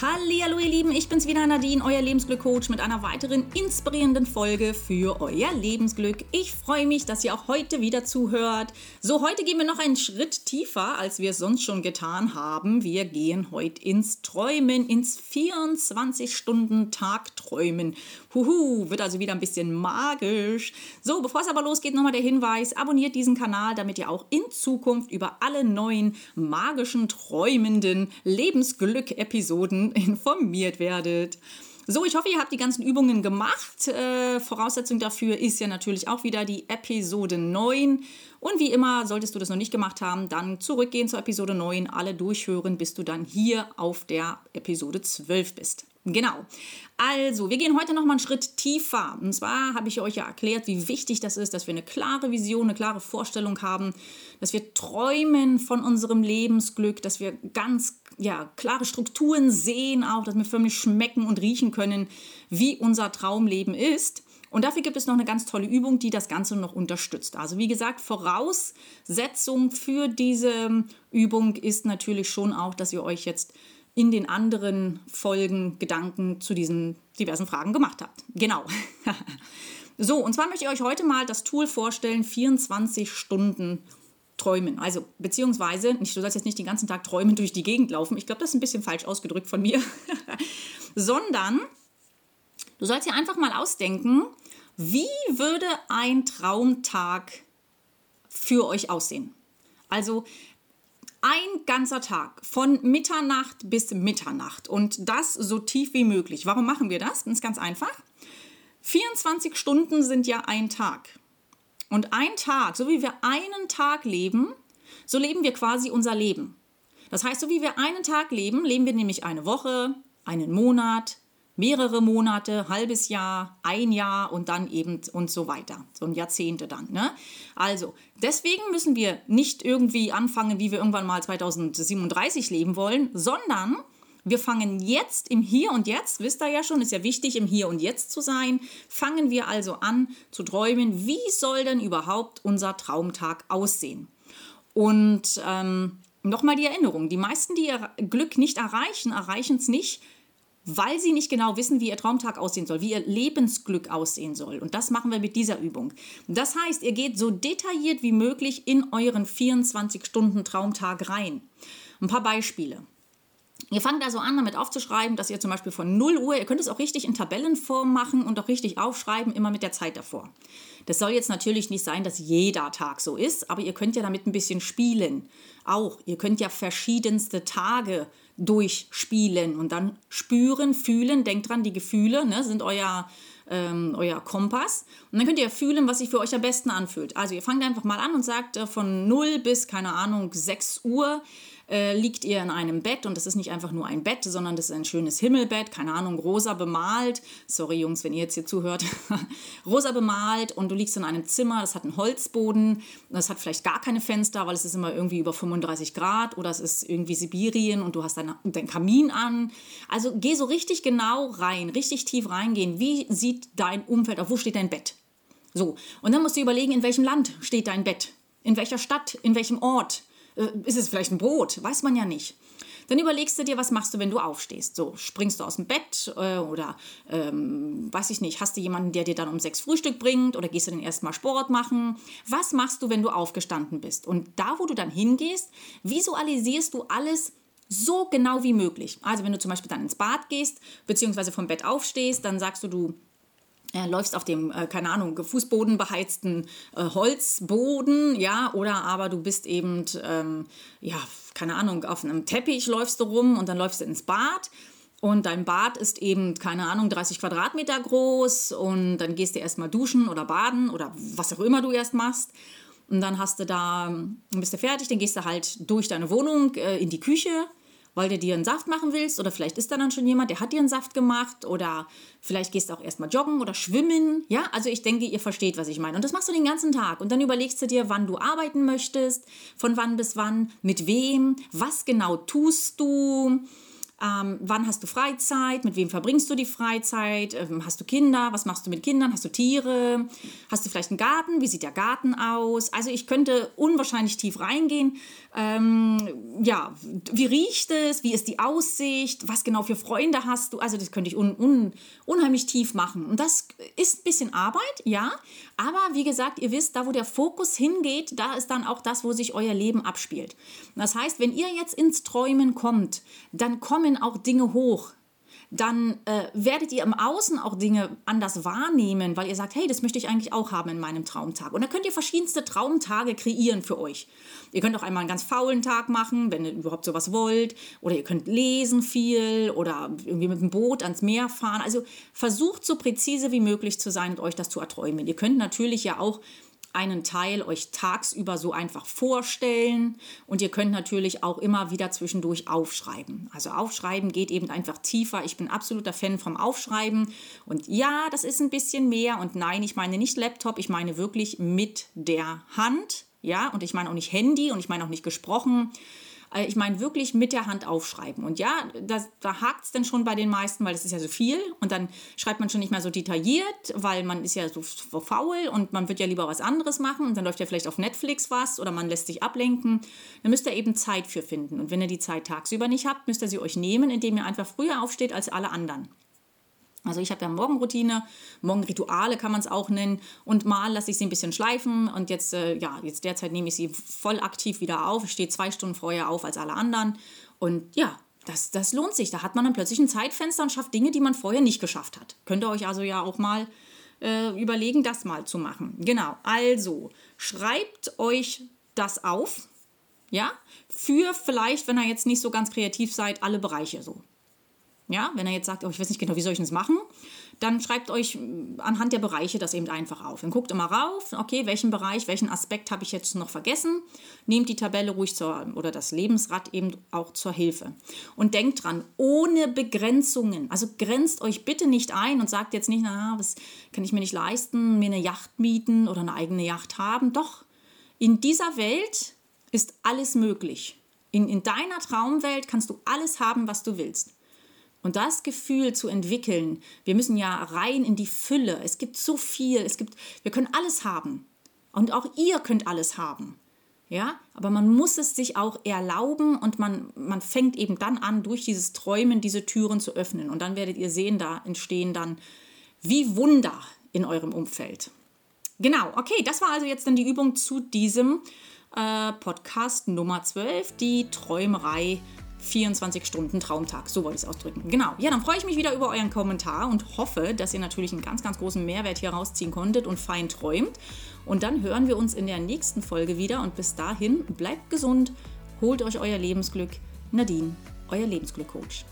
Hallo ihr Lieben, ich bin's wieder Nadine, euer Lebensglück-Coach mit einer weiteren inspirierenden Folge für euer Lebensglück. Ich freue mich, dass ihr auch heute wieder zuhört. So, heute gehen wir noch einen Schritt tiefer, als wir es sonst schon getan haben. Wir gehen heute ins Träumen, ins 24-Stunden-Tag-Träumen. Huhu, wird also wieder ein bisschen magisch. So, bevor es aber losgeht, nochmal der Hinweis, abonniert diesen Kanal, damit ihr auch in Zukunft über alle neuen magischen, träumenden Lebensglück-Episoden informiert werdet. So, ich hoffe, ihr habt die ganzen Übungen gemacht. Äh, Voraussetzung dafür ist ja natürlich auch wieder die Episode 9. Und wie immer, solltest du das noch nicht gemacht haben, dann zurückgehen zur Episode 9, alle durchhören, bis du dann hier auf der Episode 12 bist. Genau. Also, wir gehen heute noch mal einen Schritt tiefer. Und zwar habe ich euch ja erklärt, wie wichtig das ist, dass wir eine klare Vision, eine klare Vorstellung haben, dass wir träumen von unserem Lebensglück, dass wir ganz ja, klare Strukturen sehen, auch, dass wir förmlich schmecken und riechen können, wie unser Traumleben ist. Und dafür gibt es noch eine ganz tolle Übung, die das Ganze noch unterstützt. Also wie gesagt, Voraussetzung für diese Übung ist natürlich schon auch, dass ihr euch jetzt in den anderen Folgen Gedanken zu diesen diversen Fragen gemacht habt. Genau. so, und zwar möchte ich euch heute mal das Tool vorstellen, 24 Stunden träumen. Also, beziehungsweise, nicht, du sollst jetzt nicht den ganzen Tag träumen durch die Gegend laufen. Ich glaube, das ist ein bisschen falsch ausgedrückt von mir. Sondern du sollst dir einfach mal ausdenken, wie würde ein Traumtag für euch aussehen? Also ein ganzer Tag von Mitternacht bis Mitternacht und das so tief wie möglich. Warum machen wir das? Das ist ganz einfach. 24 Stunden sind ja ein Tag. Und ein Tag, so wie wir einen Tag leben, so leben wir quasi unser Leben. Das heißt, so wie wir einen Tag leben, leben wir nämlich eine Woche, einen Monat, mehrere Monate, halbes Jahr, ein Jahr und dann eben und so weiter. So ein Jahrzehnte dann. Ne? Also, deswegen müssen wir nicht irgendwie anfangen, wie wir irgendwann mal 2037 leben wollen, sondern wir fangen jetzt im Hier und Jetzt, wisst ihr ja schon, ist ja wichtig, im Hier und Jetzt zu sein. Fangen wir also an zu träumen, wie soll denn überhaupt unser Traumtag aussehen? Und ähm, nochmal die Erinnerung, die meisten, die ihr Glück nicht erreichen, erreichen es nicht, weil sie nicht genau wissen, wie ihr Traumtag aussehen soll, wie ihr Lebensglück aussehen soll. Und das machen wir mit dieser Übung. Das heißt, ihr geht so detailliert wie möglich in euren 24-Stunden-Traumtag rein. Ein paar Beispiele. Ihr fangt also an, damit aufzuschreiben, dass ihr zum Beispiel von 0 Uhr, ihr könnt es auch richtig in Tabellenform machen und auch richtig aufschreiben, immer mit der Zeit davor. Das soll jetzt natürlich nicht sein, dass jeder Tag so ist, aber ihr könnt ja damit ein bisschen spielen. Auch, ihr könnt ja verschiedenste Tage durchspielen und dann spüren, fühlen, denkt dran, die Gefühle ne, sind euer, ähm, euer Kompass. Und dann könnt ihr fühlen, was sich für euch am besten anfühlt. Also ihr fangt einfach mal an und sagt äh, von 0 bis, keine Ahnung, 6 Uhr äh, liegt ihr in einem Bett und das ist nicht einfach nur ein Bett, sondern das ist ein schönes Himmelbett, keine Ahnung, rosa bemalt. Sorry Jungs, wenn ihr jetzt hier zuhört. rosa bemalt und du liegst in einem Zimmer, das hat einen Holzboden, das hat vielleicht gar keine Fenster, weil es ist immer irgendwie über 35 Grad oder es ist irgendwie Sibirien und du hast deinen dein Kamin an. Also geh so richtig genau rein, richtig tief reingehen. Wie sieht dein Umfeld aus? Wo steht dein Bett? So, und dann musst du überlegen, in welchem Land steht dein Bett? In welcher Stadt? In welchem Ort? Äh, ist es vielleicht ein Brot? Weiß man ja nicht. Dann überlegst du dir, was machst du, wenn du aufstehst? So, springst du aus dem Bett äh, oder ähm, weiß ich nicht, hast du jemanden, der dir dann um sechs Frühstück bringt oder gehst du dann erstmal Sport machen? Was machst du, wenn du aufgestanden bist? Und da, wo du dann hingehst, visualisierst du alles so genau wie möglich. Also wenn du zum Beispiel dann ins Bad gehst, beziehungsweise vom Bett aufstehst, dann sagst du, du äh, läufst auf dem, äh, keine Ahnung, Fußboden beheizten äh, Holzboden, ja, oder aber du bist eben, ähm, ja, keine Ahnung, auf einem Teppich läufst du rum und dann läufst du ins Bad. Und dein Bad ist eben, keine Ahnung, 30 Quadratmeter groß und dann gehst du erstmal duschen oder baden oder was auch immer du erst machst. Und dann hast du da, bist du fertig, dann gehst du halt durch deine Wohnung äh, in die Küche weil du dir einen Saft machen willst oder vielleicht ist da dann schon jemand, der hat dir einen Saft gemacht oder vielleicht gehst du auch erstmal joggen oder schwimmen. Ja, also ich denke, ihr versteht, was ich meine. Und das machst du den ganzen Tag und dann überlegst du dir, wann du arbeiten möchtest, von wann bis wann, mit wem, was genau tust du. Ähm, wann hast du Freizeit? Mit wem verbringst du die Freizeit? Ähm, hast du Kinder? Was machst du mit Kindern? Hast du Tiere? Hast du vielleicht einen Garten? Wie sieht der Garten aus? Also ich könnte unwahrscheinlich tief reingehen. Ähm, ja, wie riecht es? Wie ist die Aussicht? Was genau für Freunde hast du? Also das könnte ich un un unheimlich tief machen. Und das ist ein bisschen Arbeit, ja. Aber wie gesagt, ihr wisst, da wo der Fokus hingeht, da ist dann auch das, wo sich euer Leben abspielt. Das heißt, wenn ihr jetzt ins Träumen kommt, dann kommen kommen auch Dinge hoch, dann äh, werdet ihr im Außen auch Dinge anders wahrnehmen, weil ihr sagt, hey, das möchte ich eigentlich auch haben in meinem Traumtag. Und da könnt ihr verschiedenste Traumtage kreieren für euch. Ihr könnt auch einmal einen ganz faulen Tag machen, wenn ihr überhaupt sowas wollt. Oder ihr könnt lesen viel oder irgendwie mit dem Boot ans Meer fahren. Also versucht so präzise wie möglich zu sein und euch das zu erträumen. Ihr könnt natürlich ja auch einen Teil euch tagsüber so einfach vorstellen und ihr könnt natürlich auch immer wieder zwischendurch aufschreiben. Also aufschreiben geht eben einfach tiefer. Ich bin absoluter Fan vom Aufschreiben und ja, das ist ein bisschen mehr und nein, ich meine nicht Laptop, ich meine wirklich mit der Hand. Ja, und ich meine auch nicht Handy und ich meine auch nicht gesprochen, ich meine wirklich mit der Hand aufschreiben. Und ja, das, da hakt es dann schon bei den meisten, weil das ist ja so viel. Und dann schreibt man schon nicht mehr so detailliert, weil man ist ja so faul und man wird ja lieber was anderes machen. Und dann läuft ja vielleicht auf Netflix was oder man lässt sich ablenken. Dann müsst ihr eben Zeit für finden. Und wenn ihr die Zeit tagsüber nicht habt, müsst ihr sie euch nehmen, indem ihr einfach früher aufsteht als alle anderen. Also ich habe ja Morgenroutine, Morgenrituale kann man es auch nennen und mal lasse ich sie ein bisschen schleifen und jetzt, äh, ja, jetzt derzeit nehme ich sie voll aktiv wieder auf. Ich stehe zwei Stunden vorher auf als alle anderen und ja, das, das lohnt sich. Da hat man dann plötzlich ein Zeitfenster und schafft Dinge, die man vorher nicht geschafft hat. Könnt ihr euch also ja auch mal äh, überlegen, das mal zu machen. Genau, also schreibt euch das auf, ja, für vielleicht, wenn ihr jetzt nicht so ganz kreativ seid, alle Bereiche so. Ja, wenn er jetzt sagt, oh, ich weiß nicht genau, wie soll ich das machen, dann schreibt euch mm, anhand der Bereiche das eben einfach auf. Dann guckt immer rauf, okay, welchen Bereich, welchen Aspekt habe ich jetzt noch vergessen. Nehmt die Tabelle ruhig zur, oder das Lebensrad eben auch zur Hilfe. Und denkt dran, ohne Begrenzungen. Also grenzt euch bitte nicht ein und sagt jetzt nicht, na, was kann ich mir nicht leisten, mir eine Yacht mieten oder eine eigene Yacht haben. Doch, in dieser Welt ist alles möglich. In, in deiner Traumwelt kannst du alles haben, was du willst. Und das Gefühl zu entwickeln, wir müssen ja rein in die Fülle. Es gibt so viel, es gibt, wir können alles haben. Und auch ihr könnt alles haben. Ja, aber man muss es sich auch erlauben und man, man fängt eben dann an, durch dieses Träumen diese Türen zu öffnen. Und dann werdet ihr sehen, da entstehen dann wie Wunder in eurem Umfeld. Genau, okay, das war also jetzt dann die Übung zu diesem äh, Podcast Nummer 12, die Träumerei 24 Stunden Traumtag, so wollte ich es ausdrücken. Genau. Ja, dann freue ich mich wieder über euren Kommentar und hoffe, dass ihr natürlich einen ganz, ganz großen Mehrwert hier rausziehen konntet und fein träumt. Und dann hören wir uns in der nächsten Folge wieder und bis dahin bleibt gesund, holt euch euer Lebensglück. Nadine, euer Lebensglückcoach.